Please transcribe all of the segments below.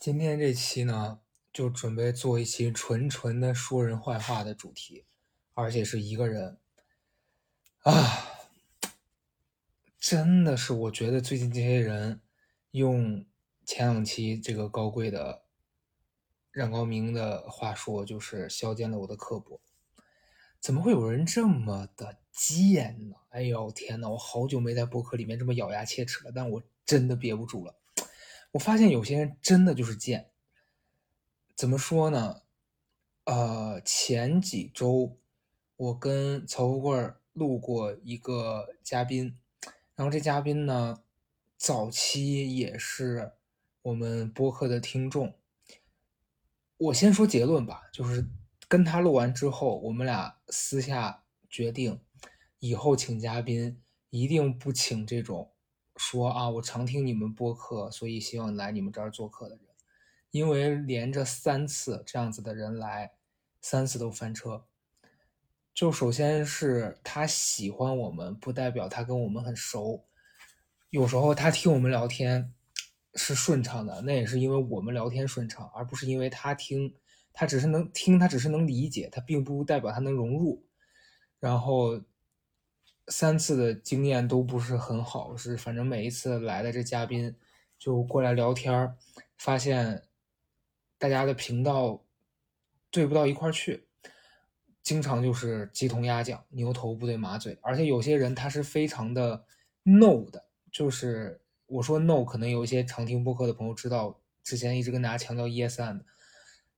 今天这期呢，就准备做一期纯纯的说人坏话的主题，而且是一个人啊，真的是我觉得最近这些人用前两期这个高贵的冉高明的话说，就是削尖了我的刻薄。怎么会有人这么的贱呢？哎呦天呐，我好久没在博客里面这么咬牙切齿了，但我真的憋不住了。我发现有些人真的就是贱。怎么说呢？呃，前几周我跟曹富贵录过一个嘉宾，然后这嘉宾呢，早期也是我们播客的听众。我先说结论吧，就是跟他录完之后，我们俩私下决定，以后请嘉宾一定不请这种说啊，我常听你们播客，所以希望来你们这儿做客的人，因为连着三次这样子的人来，三次都翻车。就首先是他喜欢我们，不代表他跟我们很熟。有时候他听我们聊天是顺畅的，那也是因为我们聊天顺畅，而不是因为他听，他只是能听，他只是能理解，他并不代表他能融入。然后三次的经验都不是很好，是反正每一次来的这嘉宾就过来聊天发现大家的频道对不到一块儿去。经常就是鸡同鸭讲，牛头不对马嘴，而且有些人他是非常的 no 的，就是我说 no，可能有一些常听播客的朋友知道，之前一直跟大家强调 yes and，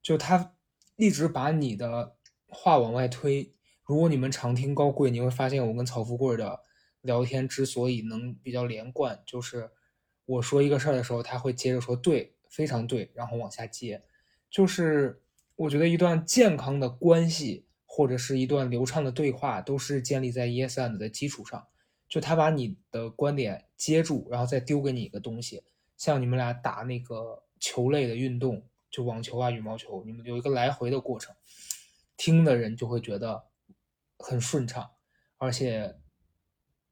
就他一直把你的话往外推。如果你们常听高贵，你会发现我跟曹富贵的聊天之所以能比较连贯，就是我说一个事儿的时候，他会接着说对，非常对，然后往下接。就是我觉得一段健康的关系。或者是一段流畅的对话，都是建立在 yes and 的基础上。就他把你的观点接住，然后再丢给你一个东西，像你们俩打那个球类的运动，就网球啊、羽毛球，你们有一个来回的过程，听的人就会觉得很顺畅，而且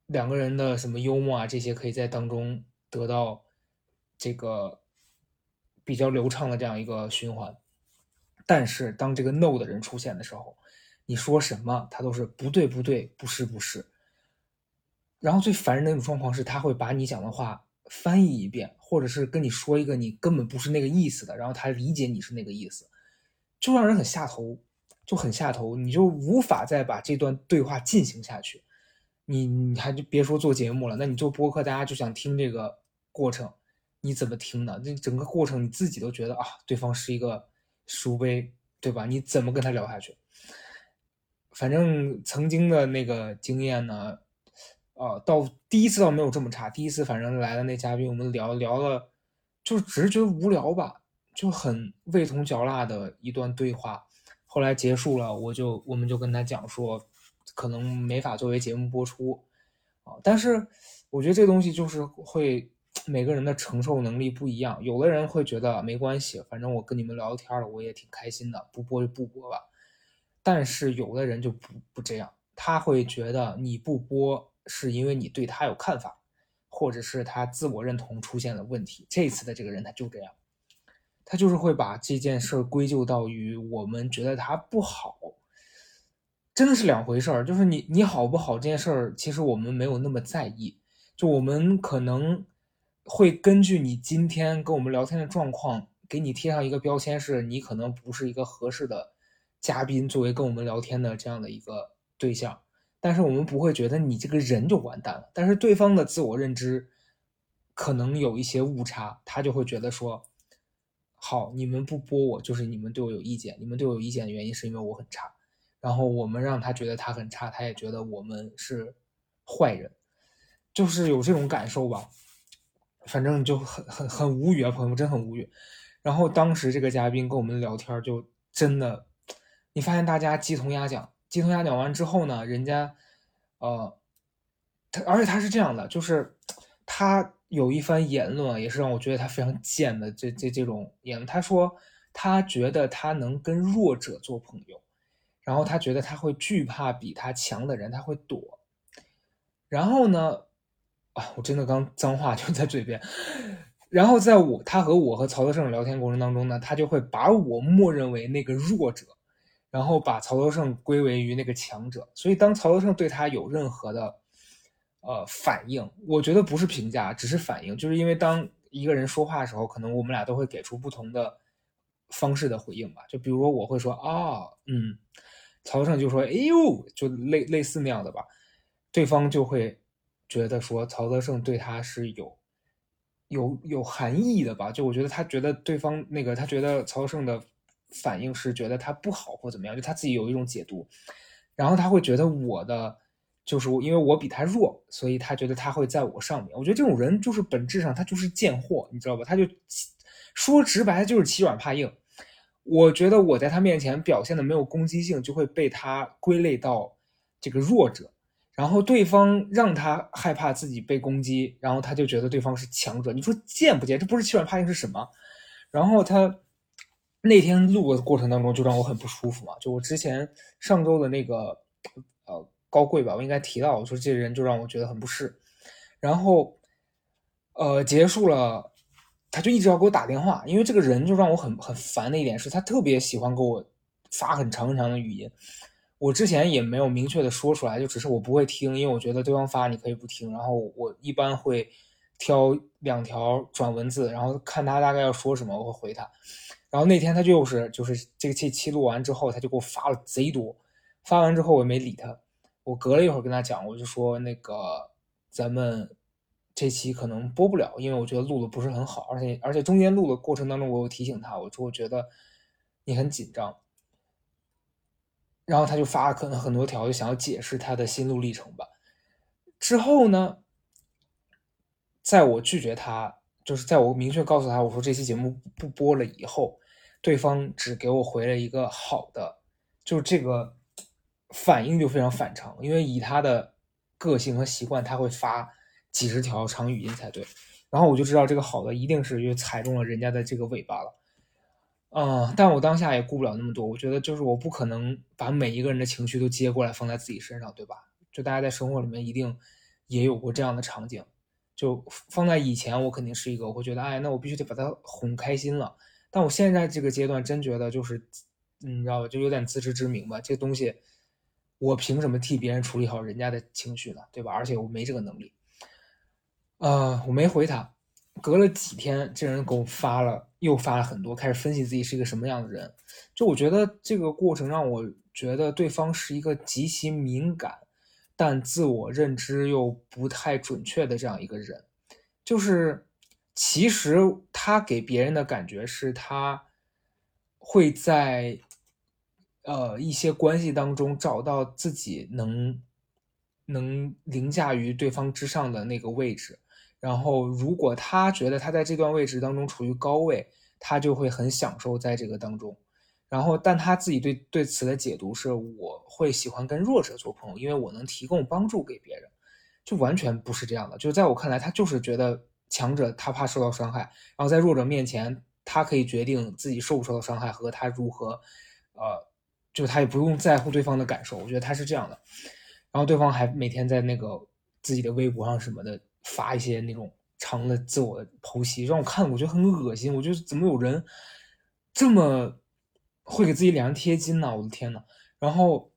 两个人的什么幽默啊这些，可以在当中得到这个比较流畅的这样一个循环。但是当这个 no 的人出现的时候，你说什么，他都是不对，不对，不是，不是。然后最烦人的那种状况是，他会把你讲的话翻译一遍，或者是跟你说一个你根本不是那个意思的，然后他理解你是那个意思，就让人很下头，就很下头，你就无法再把这段对话进行下去。你你还就别说做节目了，那你做播客，大家就想听这个过程，你怎么听呢？这整个过程你自己都觉得啊，对方是一个书杯，对吧？你怎么跟他聊下去？反正曾经的那个经验呢，呃，到第一次倒没有这么差。第一次反正来的那嘉宾，我们聊聊了，就只是觉得无聊吧，就很味同嚼蜡的一段对话。后来结束了，我就我们就跟他讲说，可能没法作为节目播出啊。但是我觉得这东西就是会每个人的承受能力不一样，有的人会觉得没关系，反正我跟你们聊天了，我也挺开心的，不播就不播吧。但是有的人就不不这样，他会觉得你不播是因为你对他有看法，或者是他自我认同出现了问题。这次的这个人他就这样，他就是会把这件事归咎到于我们觉得他不好，真的是两回事儿。就是你你好不好这件事儿，其实我们没有那么在意，就我们可能会根据你今天跟我们聊天的状况，给你贴上一个标签，是你可能不是一个合适的。嘉宾作为跟我们聊天的这样的一个对象，但是我们不会觉得你这个人就完蛋了。但是对方的自我认知可能有一些误差，他就会觉得说：“好，你们不播我，就是你们对我有意见。你们对我有意见的原因是因为我很差。然后我们让他觉得他很差，他也觉得我们是坏人，就是有这种感受吧。反正就很很很无语啊，朋友们，真很无语。然后当时这个嘉宾跟我们聊天，就真的。你发现大家鸡同鸭讲，鸡同鸭讲完之后呢，人家，呃，他而且他是这样的，就是他有一番言论，也是让我觉得他非常贱的这这这种言论。他说他觉得他能跟弱者做朋友，然后他觉得他会惧怕比他强的人，他会躲。然后呢，啊，我真的刚脏话就在嘴边，然后在我他和我和曹德胜聊天过程当中呢，他就会把我默认为那个弱者，然后把曹德胜归为于那个强者。所以当曹德胜对他有任何的呃反应，我觉得不是评价，只是反应，就是因为当一个人说话的时候，可能我们俩都会给出不同的方式的回应吧。就比如说我会说啊，嗯，曹胜就说哎呦，就类类似那样的吧，对方就会觉得说曹德胜对他是有。有有含义的吧？就我觉得他觉得对方那个，他觉得曹胜的反应是觉得他不好或怎么样，就他自己有一种解读，然后他会觉得我的就是我因为我比他弱，所以他觉得他会在我上面。我觉得这种人就是本质上他就是贱货，你知道吧？他就说直白就是欺软怕硬。我觉得我在他面前表现的没有攻击性，就会被他归类到这个弱者。然后对方让他害怕自己被攻击，然后他就觉得对方是强者。你说贱不贱？这不是欺软怕硬是什么？然后他那天录的过程当中就让我很不舒服嘛。就我之前上周的那个高贵吧，我应该提到我说这人就让我觉得很不适。然后呃结束了，他就一直要给我打电话，因为这个人就让我很很烦的一点是他特别喜欢给我发很长很长的语音。我之前也没有明确的说出来，就只是我不会听，因为我觉得对方发你可以不听，然后我一般会挑两条转文字，然后看他大概要说什么，我会回他。然后那天他就是就是这个期期录完之后，他就给我发了贼多，发完之后我也没理他，我隔了一会儿跟他讲，我就说那个咱们这期可能播不了，因为我觉得录的不是很好，而且而且中间录的过程当中，我有提醒他，我说我觉得你很紧张。然后他就发了可能很多条，就想要解释他的心路历程吧。之后呢，在我拒绝他，就是在我明确告诉他我说这期节目不播了以后，对方只给我回了一个好的，就是这个反应就非常反常。因为以他的个性和习惯，他会发几十条长语音才对。然后我就知道这个好的一定是又踩中了人家的这个尾巴了。嗯，但我当下也顾不了那么多。我觉得就是我不可能把每一个人的情绪都接过来放在自己身上，对吧？就大家在生活里面一定也有过这样的场景。就放在以前，我肯定是一个我会觉得，哎，那我必须得把他哄开心了。但我现在这个阶段真觉得就是，你知道吧？就有点自知之明吧。这东西我凭什么替别人处理好人家的情绪呢？对吧？而且我没这个能力。呃，我没回他。隔了几天，这人给我发了，又发了很多，开始分析自己是一个什么样的人。就我觉得这个过程让我觉得对方是一个极其敏感，但自我认知又不太准确的这样一个人。就是其实他给别人的感觉是他会在呃一些关系当中找到自己能能凌驾于对方之上的那个位置。然后，如果他觉得他在这段位置当中处于高位，他就会很享受在这个当中。然后，但他自己对对此的解读是：我会喜欢跟弱者做朋友，因为我能提供帮助给别人。就完全不是这样的。就在我看来，他就是觉得强者他怕受到伤害，然后在弱者面前，他可以决定自己受不受到伤害和他如何，呃，就他也不用在乎对方的感受。我觉得他是这样的。然后对方还每天在那个自己的微博上什么的。发一些那种长的自我剖析，让我看我觉得很恶心。我觉得怎么有人这么会给自己脸上贴金呢？我的天呐！然后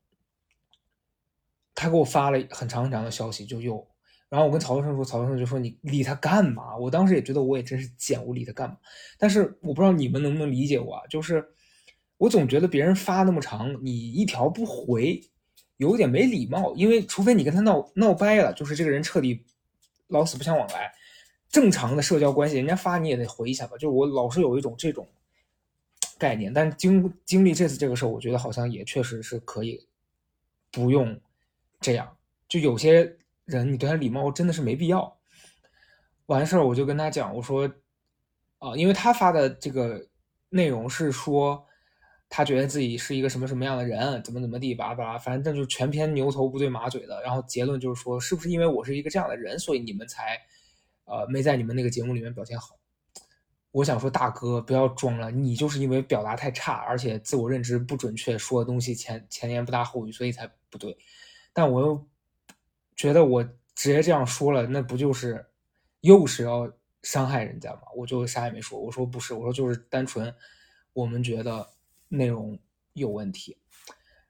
他给我发了很长很长的消息，就又，然后我跟曹德胜说，曹德胜就说你理他干嘛？我当时也觉得我也真是贱，我理他干嘛？但是我不知道你们能不能理解我啊？就是我总觉得别人发那么长，你一条不回，有点没礼貌。因为除非你跟他闹闹掰了，就是这个人彻底。老死不相往来，正常的社交关系，人家发你也得回一下吧。就我老是有一种这种概念，但经经历这次这个事儿，我觉得好像也确实是可以不用这样。就有些人，你对他礼貌真的是没必要。完事儿我就跟他讲，我说啊，因为他发的这个内容是说。他觉得自己是一个什么什么样的人，怎么怎么地，巴拉巴拉，反正就全篇牛头不对马嘴的。然后结论就是说，是不是因为我是一个这样的人，所以你们才，呃，没在你们那个节目里面表现好？我想说，大哥不要装了，你就是因为表达太差，而且自我认知不准确，说的东西前前言不搭后语，所以才不对。但我又觉得我直接这样说了，那不就是又是要伤害人家吗？我就啥也没说，我说不是，我说就是单纯我们觉得内容有问题。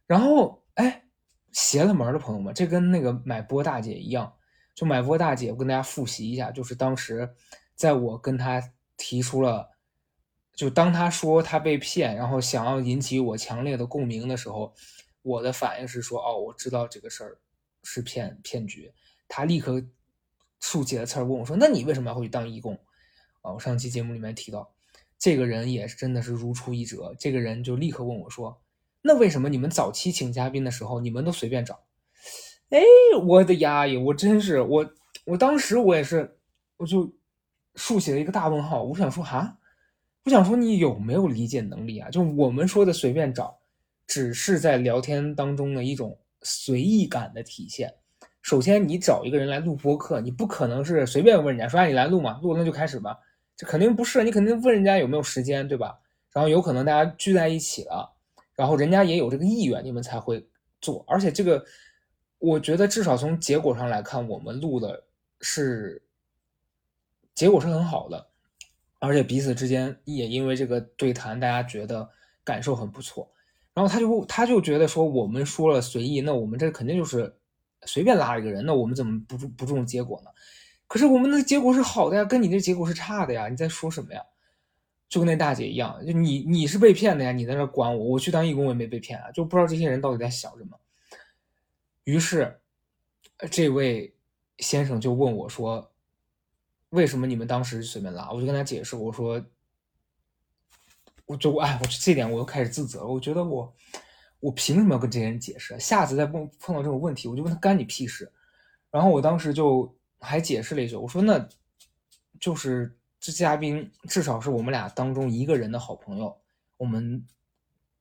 然后哎，邪了门的朋友们，这跟那个买波大姐一样，就买波大姐，我跟大家复习一下，就是当时在我跟他提出了，就当他说他被骗，然后想要引起我强烈的共鸣的时候，我的反应是说，哦，我知道这个事儿是骗骗局。他立刻竖起了刺儿问我说：“那你为什么要回去当义工？”啊，我上期节目里面提到，这个人也是真的是如出一辙。这个人就立刻问我说：“那为什么你们早期请嘉宾的时候，你们都随便找？”哎，我的呀，我真是我，我当时我也是，我就竖起了一个大问号。我想说哈，我想说你有没有理解能力啊？就我们说的随便找，只是在聊天当中的一种随意感的体现。首先，你找一个人来录播客，你不可能是随便问人家说：“哎，你来录嘛？录了那就开始吧。”这肯定不是，你肯定问人家有没有时间，对吧？然后有可能大家聚在一起了，然后人家也有这个意愿，你们才会做。而且这个，我觉得至少从结果上来看，我们录的是结果是很好的，而且彼此之间也因为这个对谈，大家觉得感受很不错。然后他就他就觉得说，我们说了随意，那我们这肯定就是。随便拉一个人，那我们怎么不不注重结果呢？可是我们的结果是好的呀，跟你的结果是差的呀，你在说什么呀？就跟那大姐一样，就你你是被骗的呀，你在那管我，我去当义工我也没被骗啊，就不知道这些人到底在想什么。于是，这位先生就问我说：“为什么你们当时随便拉？”我就跟他解释，我说：“我就哎，我这点我又开始自责，我觉得我。”我凭什么要跟这些人解释？下次再碰碰到这种问题，我就问他干你屁事。然后我当时就还解释了一句，我说那就是这嘉宾至少是我们俩当中一个人的好朋友，我们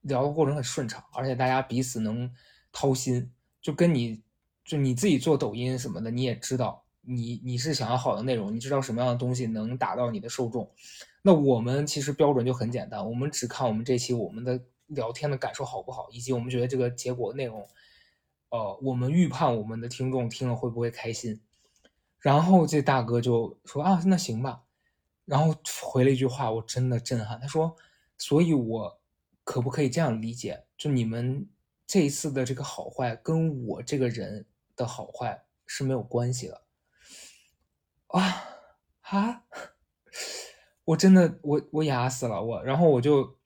聊的过程很顺畅，而且大家彼此能掏心，就跟你就你自己做抖音什么的，你也知道你你是想要好的内容，你知道什么样的东西能打到你的受众。那我们其实标准就很简单，我们只看我们这期我们的。聊天的感受好不好，以及我们觉得这个结果内容，呃，我们预判我们的听众听了会不会开心？然后这大哥就说啊，那行吧。然后回了一句话，我真的震撼。他说，所以我可不可以这样理解？就你们这一次的这个好坏，跟我这个人的好坏是没有关系的。啊啊！我真的我我哑死了我，然后我就。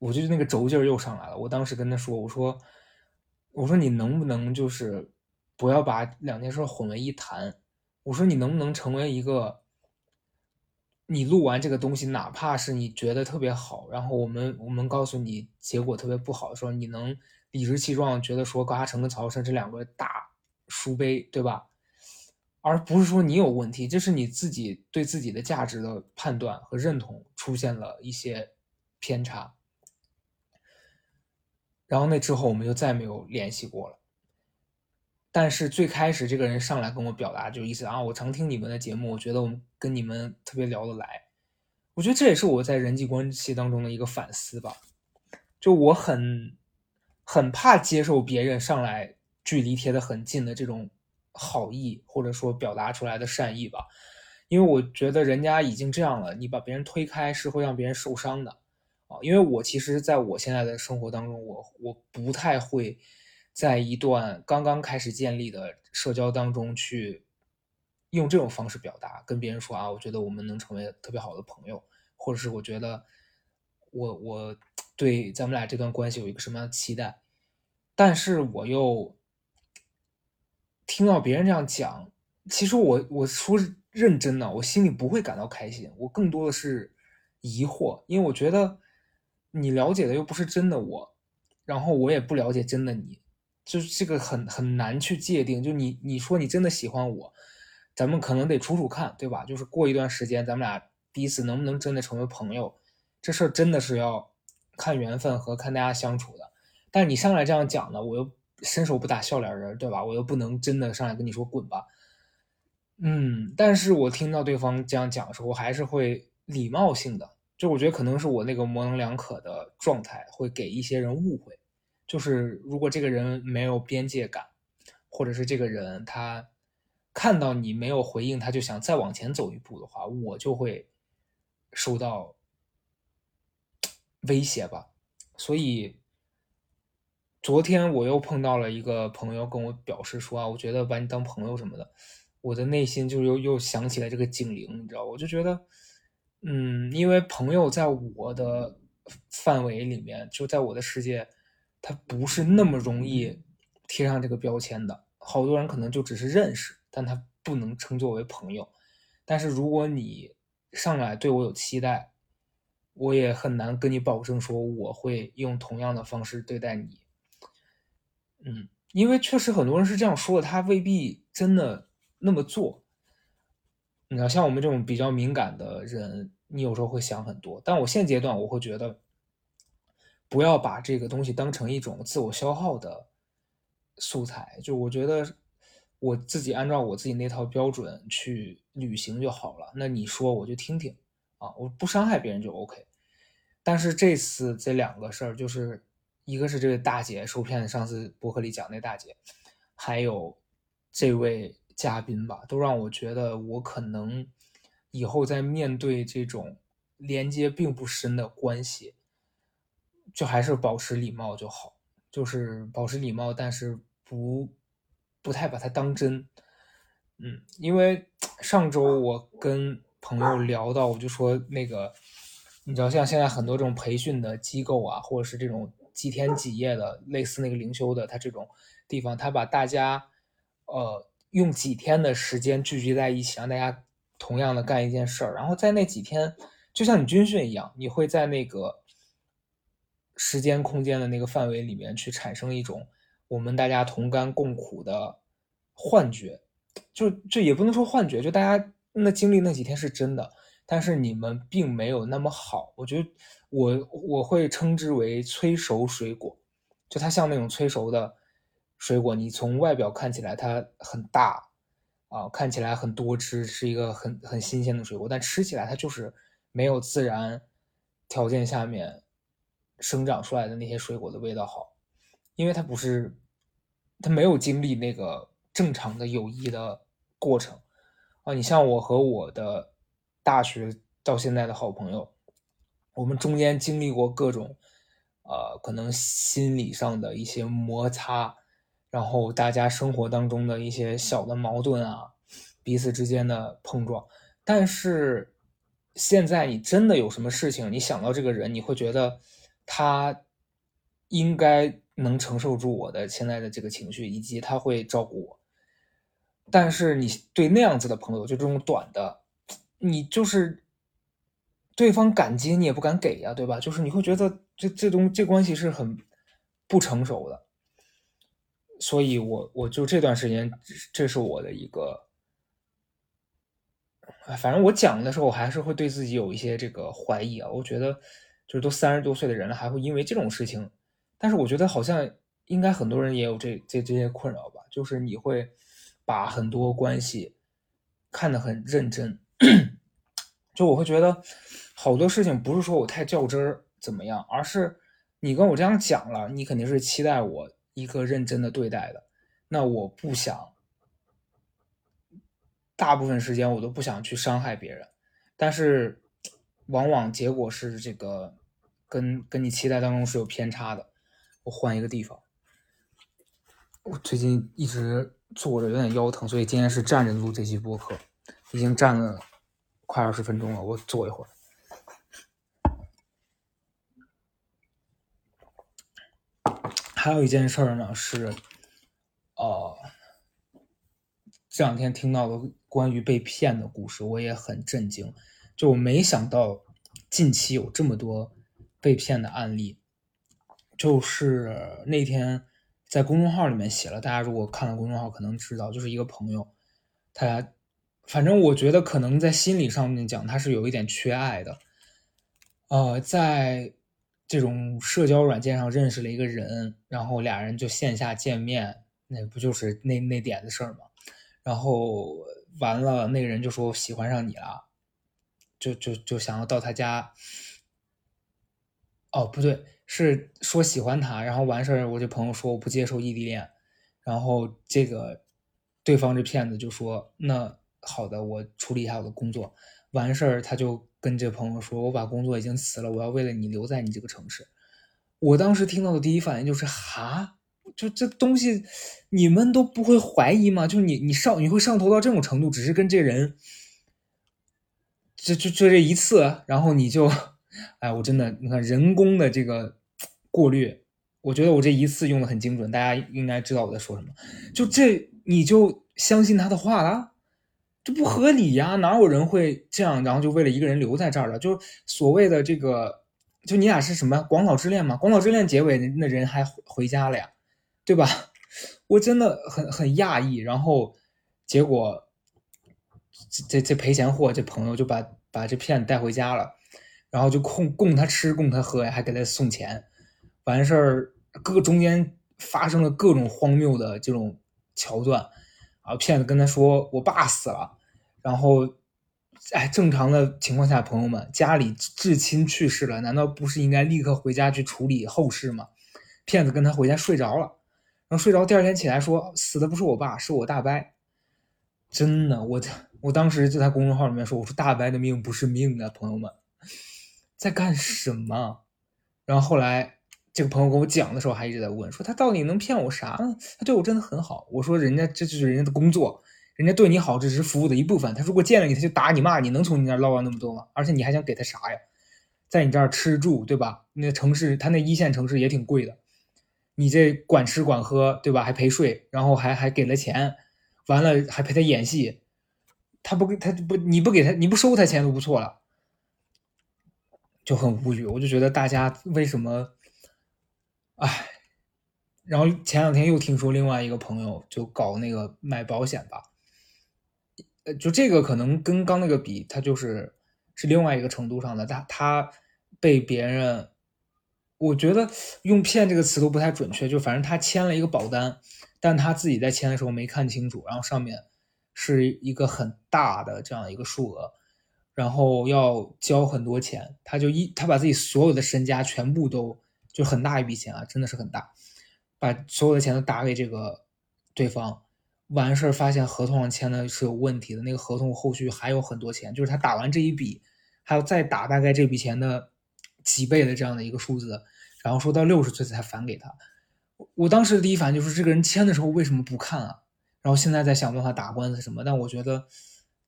我就那个轴劲儿又上来了。我当时跟他说：“我说，我说你能不能就是不要把两件事混为一谈？我说你能不能成为一个，你录完这个东西，哪怕是你觉得特别好，然后我们我们告诉你结果特别不好的时候，你能理直气壮觉得说高嘉诚跟曹生这两个大书杯，对吧？而不是说你有问题，这是你自己对自己的价值的判断和认同出现了一些偏差。”然后那之后我们就再没有联系过了。但是最开始这个人上来跟我表达就意思啊，我常听你们的节目，我觉得我跟你们特别聊得来。我觉得这也是我在人际关系当中的一个反思吧。就我很很怕接受别人上来距离贴得很近的这种好意，或者说表达出来的善意吧，因为我觉得人家已经这样了，你把别人推开是会让别人受伤的。啊，因为我其实在我现在的生活当中，我我不太会在一段刚刚开始建立的社交当中去用这种方式表达，跟别人说啊，我觉得我们能成为特别好的朋友，或者是我觉得我我对咱们俩这段关系有一个什么样的期待，但是我又听到别人这样讲，其实我我说认真的，我心里不会感到开心，我更多的是疑惑，因为我觉得。你了解的又不是真的我，然后我也不了解真的你，就是这个很很难去界定。就你你说你真的喜欢我，咱们可能得处处看，对吧？就是过一段时间，咱们俩彼此能不能真的成为朋友，这事儿真的是要看缘分和看大家相处的。但你上来这样讲呢，我又伸手不打笑脸人，对吧？我又不能真的上来跟你说滚吧。嗯，但是我听到对方这样讲的时候，我还是会礼貌性的。就我觉得可能是我那个模棱两可的状态会给一些人误会，就是如果这个人没有边界感，或者是这个人他看到你没有回应，他就想再往前走一步的话，我就会受到威胁吧。所以昨天我又碰到了一个朋友，跟我表示说啊，我觉得把你当朋友什么的，我的内心就又又想起来这个警铃，你知道，我就觉得，嗯，因为朋友在我的范围里面，就在我的世界，他不是那么容易贴上这个标签的。好多人可能就只是认识，但他不能称作为朋友。但是如果你上来对我有期待，我也很难跟你保证说我会用同样的方式对待你。嗯，因为确实很多人是这样说的，他未必真的那么做。你要像我们这种比较敏感的人，你有时候会想很多。但我现阶段我会觉得，不要把这个东西当成一种自我消耗的。素材就我觉得我自己按照我自己那套标准去履行就好了。那你说我就听听啊，我不伤害别人就 OK。但是这次这两个事儿，就是一个是这位大姐受骗，上次博客里讲那大姐，还有这位嘉宾吧，都让我觉得我可能以后在面对这种连接并不深的关系，就还是保持礼貌就好，就是保持礼貌，但是。不，不太把它当真，嗯，因为上周我跟朋友聊到，我就说那个，你知道，像现在很多这种培训的机构啊，或者是这种几天几夜的，类似那个灵修的，他这种地方，他把大家，呃，用几天的时间聚集在一起，让大家同样的干一件事儿，然后在那几天，就像你军训一样，你会在那个时间空间的那个范围里面去产生一种。我们大家同甘共苦的幻觉，就这也不能说幻觉，就大家那经历那几天是真的，但是你们并没有那么好。我觉得我我会称之为催熟水果，就它像那种催熟的水果，你从外表看起来它很大啊，看起来很多汁，是一个很很新鲜的水果，但吃起来它就是没有自然条件下面生长出来的那些水果的味道好。因为他不是，他没有经历那个正常的友谊的过程啊。你像我和我的大学到现在的好朋友，我们中间经历过各种，呃，可能心理上的一些摩擦，然后大家生活当中的一些小的矛盾啊，彼此之间的碰撞。但是现在你真的有什么事情，你想到这个人，你会觉得他应该。能承受住我的现在的这个情绪，以及他会照顾我。但是你对那样子的朋友，就这种短的，你就是对方敢接你也不敢给呀，对吧？就是你会觉得这这东这关系是很不成熟的。所以我我就这段时间，这是我的一个，反正我讲的时候，我还是会对自己有一些这个怀疑啊。我觉得就是都三十多岁的人了，还会因为这种事情。但是我觉得好像应该很多人也有这这这些困扰吧，就是你会把很多关系看得很认真，就我会觉得好多事情不是说我太较真儿怎么样，而是你跟我这样讲了，你肯定是期待我一个认真的对待的，那我不想，大部分时间我都不想去伤害别人，但是往往结果是这个跟跟你期待当中是有偏差的。我换一个地方。我最近一直坐着，有点腰疼，所以今天是站着录这期播客。已经站了快二十分钟了，我坐一会儿。还有一件事呢，是，呃，这两天听到的关于被骗的故事，我也很震惊。就我没想到近期有这么多被骗的案例。就是那天在公众号里面写了，大家如果看了公众号，可能知道，就是一个朋友，他反正我觉得可能在心理上面讲，他是有一点缺爱的。呃，在这种社交软件上认识了一个人，然后俩人就线下见面，那不就是那那点的事儿吗？然后完了，那个人就说喜欢上你了，就就就想要到他家。哦，不对。是说喜欢他，然后完事儿，我这朋友说我不接受异地恋，然后这个对方这骗子就说：“那好的，我处理一下我的工作。”完事儿他就跟这朋友说：“我把工作已经辞了，我要为了你留在你这个城市。”我当时听到的第一反应就是：“哈，就这东西，你们都不会怀疑吗？就你你上你会上头到这种程度，只是跟这人，就就就这一次，然后你就，哎，我真的，你看人工的这个过滤，我觉得我这一次用的很精准，大家应该知道我在说什么。就这你就相信他的话了？这不合理呀！哪有人会这样，然后就为了一个人留在这儿了？就所谓的这个。”就你俩是什么广岛之恋吗？广岛之恋结尾那人还回家了呀，对吧？我真的很很讶异。然后结果这这赔钱货这朋友就把把这骗子带回家了，然后就供供他吃供他喝呀，还给他送钱。完事儿各中间发生了各种荒谬的这种桥段啊！骗子跟他说：“我爸死了。”然后。哎，正常的情况下，朋友们家里至亲去世了，难道不是应该立刻回家去处理后事吗？骗子跟他回家睡着了，然后睡着，第二天起来说死的不是我爸，是我大伯。真的，我我当时就在公众号里面说，我说大伯的命不是命啊，朋友们在干什么？然后后来这个朋友跟我讲的时候，还一直在问，说他到底能骗我啥呢？他对我真的很好。我说人家这就是人家的工作。人家对你好，这只是服务的一部分。他如果见了你，他就打你骂你，能从你那儿捞到那么多吗？而且你还想给他啥呀？在你这儿吃住，对吧？那城市他那一线城市也挺贵的，你这管吃管喝，对吧？还陪睡，然后还还给了钱，完了还陪他演戏，他不给他不你不给他你不收他钱都不错了，就很无语。我就觉得大家为什么，哎，然后前两天又听说另外一个朋友就搞那个买保险吧。就这个可能跟刚那个比，他就是是另外一个程度上的。他他被别人，我觉得用“骗”这个词都不太准确。就反正他签了一个保单，但他自己在签的时候没看清楚，然后上面是一个很大的这样一个数额，然后要交很多钱。他就一他把自己所有的身家全部都就很大一笔钱啊，真的是很大，把所有的钱都打给这个对方。完事儿发现合同上签的是有问题的，那个合同后续还有很多钱，就是他打完这一笔，还要再打大概这笔钱的几倍的这样的一个数字，然后说到六十岁才返给他。我当时的第一反应就是这个人签的时候为什么不看啊？然后现在在想办法打官司什么，但我觉得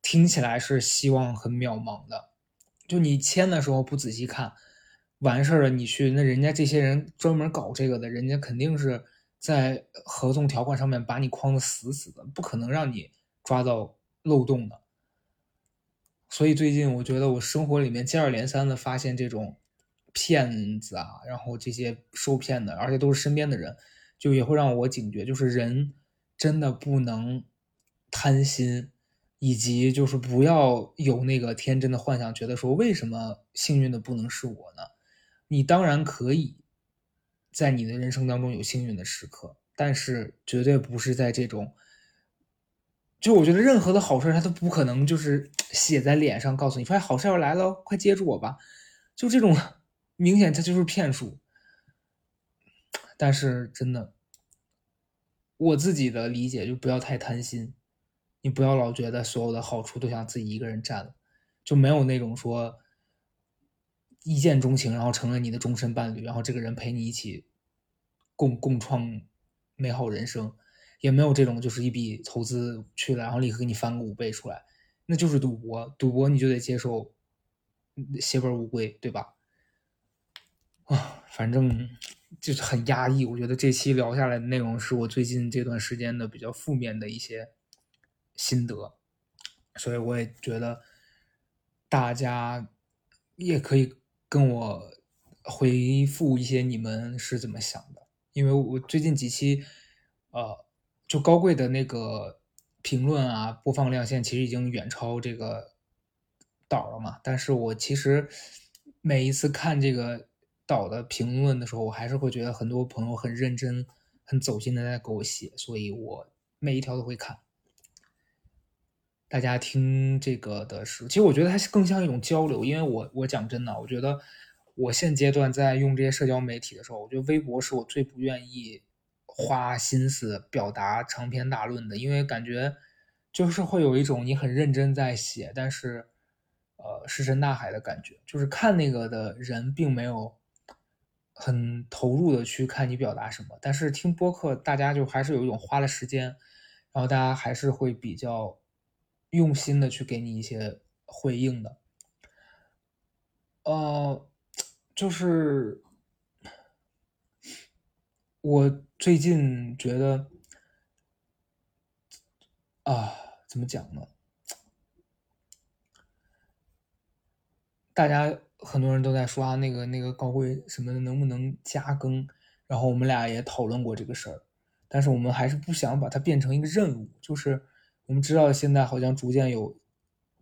听起来是希望很渺茫的。就你签的时候不仔细看，完事儿了你去，那人家这些人专门搞这个的，人家肯定是。在合同条款上面把你框的死死的，不可能让你抓到漏洞的。所以最近我觉得我生活里面接二连三的发现这种骗子啊，然后这些受骗的，而且都是身边的人，就也会让我警觉，就是人真的不能贪心，以及就是不要有那个天真的幻想，觉得说为什么幸运的不能是我呢？你当然可以。在你的人生当中有幸运的时刻，但是绝对不是在这种。就我觉得任何的好事，他都不可能就是写在脸上，告诉你说：“哎，好事要来了，快接住我吧。”就这种明显，他就是骗术。但是真的，我自己的理解就不要太贪心，你不要老觉得所有的好处都想自己一个人占了，就没有那种说。一见钟情，然后成了你的终身伴侣，然后这个人陪你一起共共创美好人生，也没有这种就是一笔投资去了，然后立刻给你翻个五倍出来，那就是赌博。赌博你就得接受血本无归，对吧？啊，反正就是很压抑。我觉得这期聊下来的内容是我最近这段时间的比较负面的一些心得，所以我也觉得大家也可以。跟我回复一些你们是怎么想的？因为我最近几期，呃，就高贵的那个评论啊，播放量现在其实已经远超这个岛了嘛。但是我其实每一次看这个岛的评论的时候，我还是会觉得很多朋友很认真、很走心的在给我写，所以我每一条都会看。大家听这个的时候，其实我觉得它更像一种交流，因为我我讲真的，我觉得我现阶段在用这些社交媒体的时候，我觉得微博是我最不愿意花心思表达长篇大论的，因为感觉就是会有一种你很认真在写，但是呃石沉大海的感觉，就是看那个的人并没有很投入的去看你表达什么，但是听播客大家就还是有一种花了时间，然后大家还是会比较用心的去给你一些回应的，呃，就是我最近觉得啊，怎么讲呢？大家很多人都在说啊，那个那个高贵什么的能不能加更？然后我们俩也讨论过这个事儿，但是我们还是不想把它变成一个任务。就是我们知道现在好像逐渐有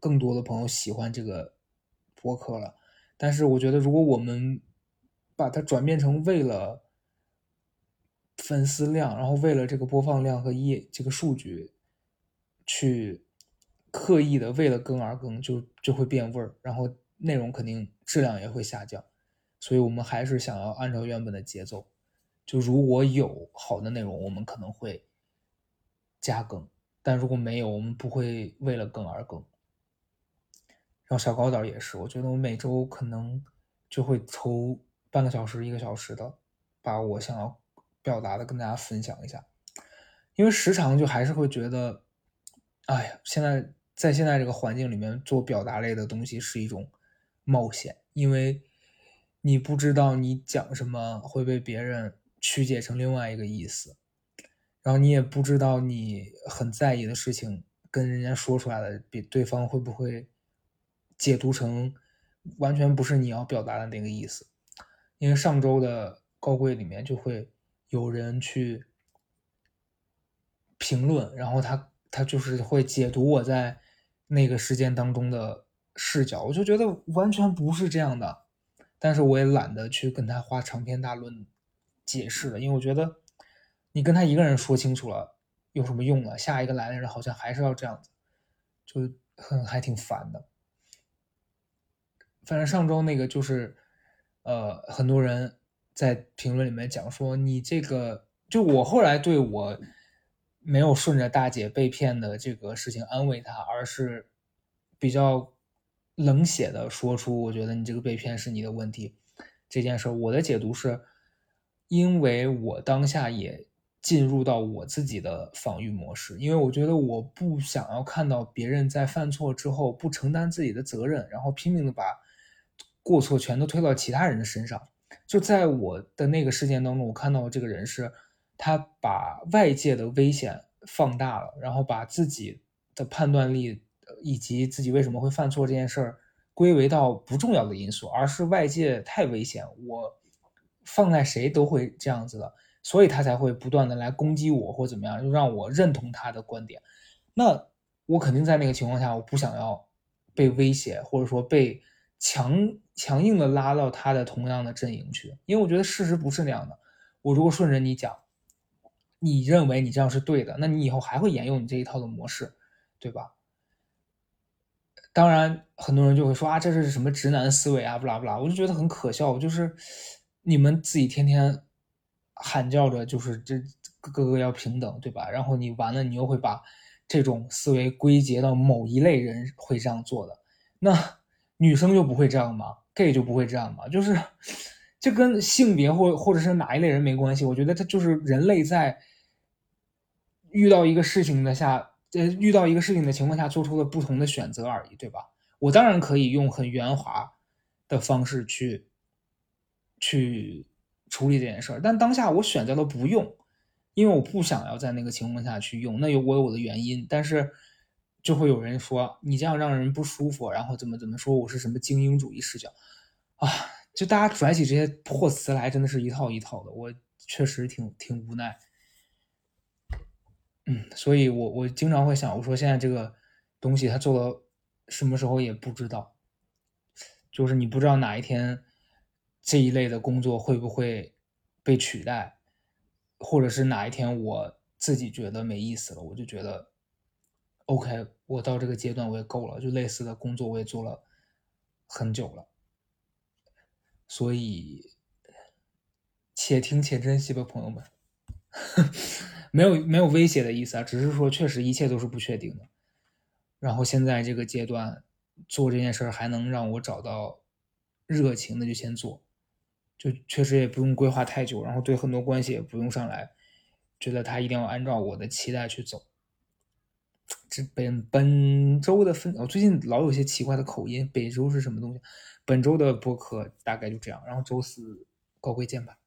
更多的朋友喜欢这个播客了，但是我觉得如果我们把它转变成为了粉丝量，然后为了这个播放量和业这个数据去刻意的为了更而更，就就会变味儿，然后。内容肯定质量也会下降，所以我们还是想要按照原本的节奏。就如果有好的内容，我们可能会加更；但如果没有，我们不会为了更而更。然后小高导也是，我觉得我每周可能就会抽半个小时、一个小时的，把我想要表达的跟大家分享一下。因为时长就还是会觉得，哎呀，现在在现在这个环境里面做表达类的东西是一种。冒险，因为你不知道你讲什么会被别人曲解成另外一个意思，然后你也不知道你很在意的事情跟人家说出来的，比对方会不会解读成完全不是你要表达的那个意思。因为上周的高贵里面就会有人去评论，然后他他就是会解读我在那个事件当中的。视角，我就觉得完全不是这样的，但是我也懒得去跟他花长篇大论解释了，因为我觉得你跟他一个人说清楚了有什么用呢？下一个来的人好像还是要这样子，就很还挺烦的。反正上周那个就是，呃，很多人在评论里面讲说你这个，就我后来对我没有顺着大姐被骗的这个事情安慰她，而是比较。冷血的说出，我觉得你这个被骗是你的问题。这件事，我的解读是，因为我当下也进入到我自己的防御模式，因为我觉得我不想要看到别人在犯错之后不承担自己的责任，然后拼命的把过错全都推到其他人的身上。就在我的那个事件当中，我看到这个人是，他把外界的危险放大了，然后把自己的判断力。以及自己为什么会犯错这件事儿，归为到不重要的因素，而是外界太危险，我放在谁都会这样子的，所以他才会不断的来攻击我或怎么样，就让我认同他的观点。那我肯定在那个情况下，我不想要被威胁，或者说被强强硬的拉到他的同样的阵营去，因为我觉得事实不是那样的。我如果顺着你讲，你认为你这样是对的，那你以后还会沿用你这一套的模式，对吧？当然，很多人就会说啊，这是什么直男思维啊，不啦不啦，我就觉得很可笑。就是你们自己天天喊叫着，就是这各个要平等，对吧？然后你完了，你又会把这种思维归结到某一类人会这样做的。那女生就不会这样吗？gay 就不会这样吗？就是这跟性别或或者是哪一类人没关系。我觉得它就是人类在遇到一个事情的下。在遇到一个事情的情况下，做出了不同的选择而已，对吧？我当然可以用很圆滑的方式去去处理这件事儿，但当下我选择了不用，因为我不想要在那个情况下去用。那有我有我的原因，但是就会有人说你这样让人不舒服，然后怎么怎么说我是什么精英主义视角啊？就大家拽起这些破词来，真的是一套一套的，我确实挺挺无奈。嗯，所以我我经常会想，我说现在这个东西他做到什么时候也不知道，就是你不知道哪一天这一类的工作会不会被取代，或者是哪一天我自己觉得没意思了，我就觉得 OK，我到这个阶段我也够了，就类似的工作我也做了很久了，所以且听且珍惜吧，朋友们。没有没有威胁的意思啊，只是说确实一切都是不确定的。然后现在这个阶段做这件事儿还能让我找到热情，那就先做，就确实也不用规划太久，然后对很多关系也不用上来，觉得他一定要按照我的期待去走。这本本周的分，我最近老有些奇怪的口音，本周是什么东西？本周的播客大概就这样，然后周四高贵见吧。